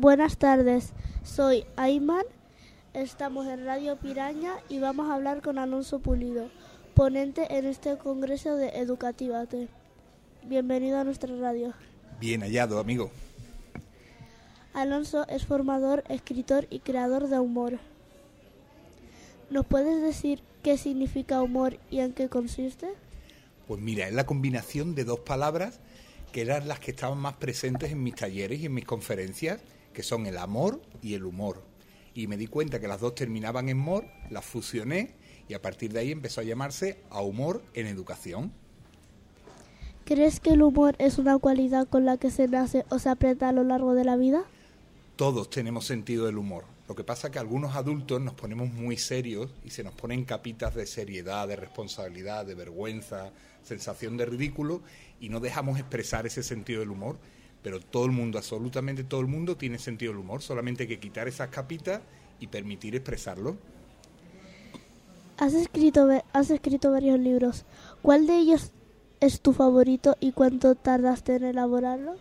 Buenas tardes, soy Ayman, estamos en Radio Piraña y vamos a hablar con Alonso Pulido, ponente en este Congreso de Educativate. Bienvenido a nuestra radio. Bien hallado, amigo. Alonso es formador, escritor y creador de humor. ¿Nos puedes decir qué significa humor y en qué consiste? Pues mira, es la combinación de dos palabras que eran las que estaban más presentes en mis talleres y en mis conferencias, que son el amor y el humor. Y me di cuenta que las dos terminaban en mor, las fusioné y a partir de ahí empezó a llamarse a humor en educación. ¿Crees que el humor es una cualidad con la que se nace o se aprende a lo largo de la vida? Todos tenemos sentido del humor. Lo que pasa es que algunos adultos nos ponemos muy serios y se nos ponen capitas de seriedad, de responsabilidad, de vergüenza, sensación de ridículo y no dejamos expresar ese sentido del humor. Pero todo el mundo, absolutamente todo el mundo tiene sentido del humor. Solamente hay que quitar esas capitas y permitir expresarlo. Has escrito, has escrito varios libros. ¿Cuál de ellos es tu favorito y cuánto tardaste en elaborarlo?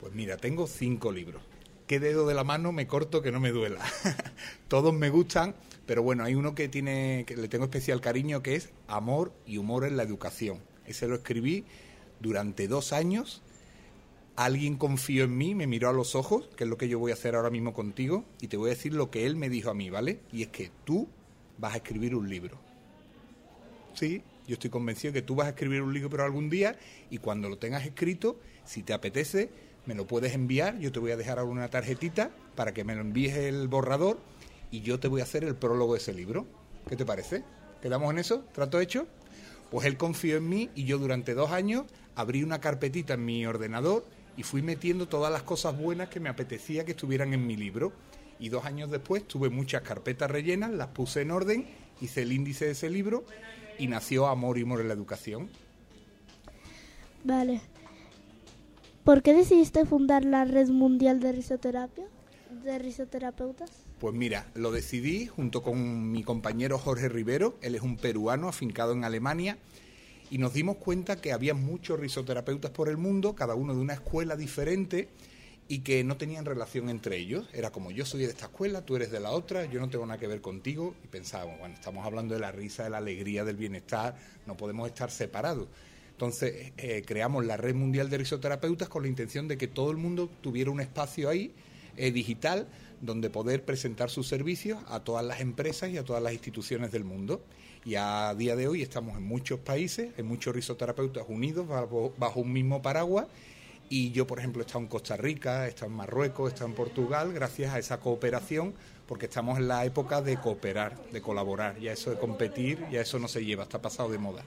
Pues mira, tengo cinco libros. ¿Qué dedo de la mano me corto que no me duela? Todos me gustan, pero bueno, hay uno que tiene que le tengo especial cariño que es Amor y humor en la educación. Ese lo escribí durante dos años. Alguien confió en mí, me miró a los ojos, que es lo que yo voy a hacer ahora mismo contigo, y te voy a decir lo que él me dijo a mí, ¿vale? Y es que tú vas a escribir un libro. Sí, yo estoy convencido que tú vas a escribir un libro algún día y cuando lo tengas escrito, si te apetece, me lo puedes enviar. Yo te voy a dejar ahora una tarjetita para que me lo envíes el borrador y yo te voy a hacer el prólogo de ese libro. ¿Qué te parece? ¿Quedamos en eso? ¿Trato hecho? Pues él confió en mí y yo durante dos años abrí una carpetita en mi ordenador y fui metiendo todas las cosas buenas que me apetecía que estuvieran en mi libro. Y dos años después tuve muchas carpetas rellenas, las puse en orden, hice el índice de ese libro y nació Amor y Humor en la Educación. Vale. ¿Por qué decidiste fundar la Red Mundial de Risoterapia? ¿De risoterapeutas? Pues mira, lo decidí junto con mi compañero Jorge Rivero, él es un peruano afincado en Alemania, y nos dimos cuenta que había muchos risoterapeutas por el mundo, cada uno de una escuela diferente, y que no tenían relación entre ellos. Era como yo soy de esta escuela, tú eres de la otra, yo no tengo nada que ver contigo. Y pensábamos, bueno, estamos hablando de la risa, de la alegría, del bienestar, no podemos estar separados. Entonces eh, creamos la Red Mundial de Risoterapeutas con la intención de que todo el mundo tuviera un espacio ahí eh, digital donde poder presentar sus servicios a todas las empresas y a todas las instituciones del mundo. Y a día de hoy estamos en muchos países, en muchos risoterapeutas unidos bajo, bajo un mismo paraguas y yo, por ejemplo, he estado en Costa Rica, he estado en Marruecos, he estado en Portugal, gracias a esa cooperación, porque estamos en la época de cooperar, de colaborar. Ya eso de competir, ya eso no se lleva, está pasado de moda.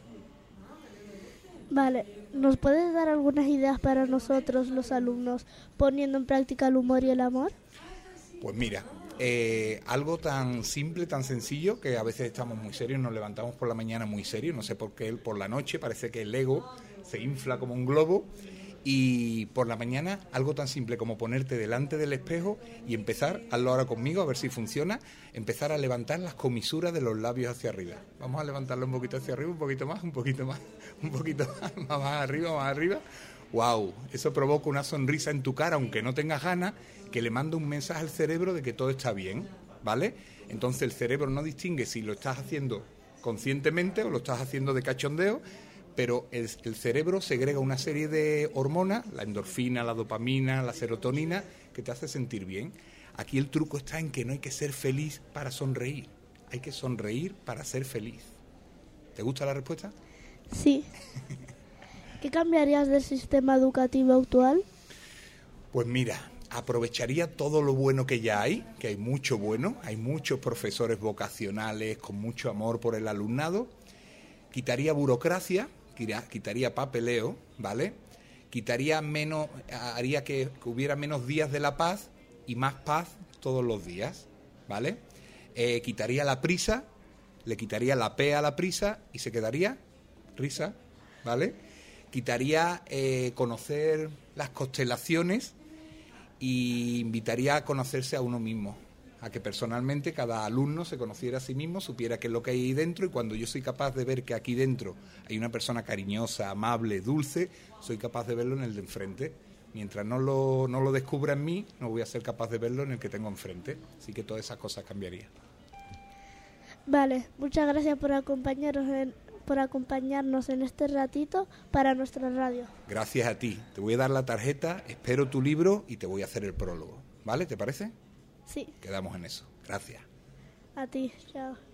Vale, ¿nos puedes dar algunas ideas para nosotros, los alumnos, poniendo en práctica el humor y el amor? Pues mira, eh, algo tan simple, tan sencillo, que a veces estamos muy serios, nos levantamos por la mañana muy serios, no sé por qué por la noche parece que el ego se infla como un globo y por la mañana algo tan simple como ponerte delante del espejo y empezar, hazlo ahora conmigo a ver si funciona, empezar a levantar las comisuras de los labios hacia arriba. Vamos a levantarlo un poquito hacia arriba, un poquito más, un poquito más, un poquito más, más arriba, más arriba. ¡Wow! Eso provoca una sonrisa en tu cara, aunque no tengas ganas, que le manda un mensaje al cerebro de que todo está bien, ¿vale? Entonces el cerebro no distingue si lo estás haciendo conscientemente o lo estás haciendo de cachondeo, pero el, cerebro segrega una serie de hormonas, la endorfina, la dopamina, la serotonina, que te hace sentir bien. Aquí el truco está en que no hay que ser feliz para sonreír, hay que sonreír para ser feliz. ¿Te gusta la respuesta? Sí. ¿Qué cambiarías del sistema educativo actual? Pues mira, aprovecharía todo lo bueno que ya hay, que hay mucho bueno, hay muchos profesores vocacionales con mucho amor por el alumnado, quitaría burocracia, quitaría papeleo, ¿vale? Quitaría menos, haría que, hubiera menos días de la paz y más paz todos los días, ¿vale? Eh, quitaría la prisa, le quitaría la P a la prisa y se quedaría risa, ¿vale? Quitaría eh, conocer las constelaciones y invitaría a conocerse a uno mismo, a que personalmente cada alumno se conociera a sí mismo, supiera qué es lo que hay ahí dentro y cuando yo soy capaz de ver que aquí dentro hay una persona cariñosa, amable, dulce, soy capaz de verlo en el de enfrente. mientras no lo, no lo descubra en mí, no voy a ser capaz de verlo en el que tengo enfrente. Así que todas esas cosas cambiarían. Vale, muchas gracias por acompañarnos en, por acompañarnos en este ratito para nuestra radio. Gracias a ti. Te voy a dar la tarjeta, espero tu libro y te voy a hacer el prólogo. ¿Vale? ¿Te parece? Sí, Quedamos en eso. Gracias. a ti, chao.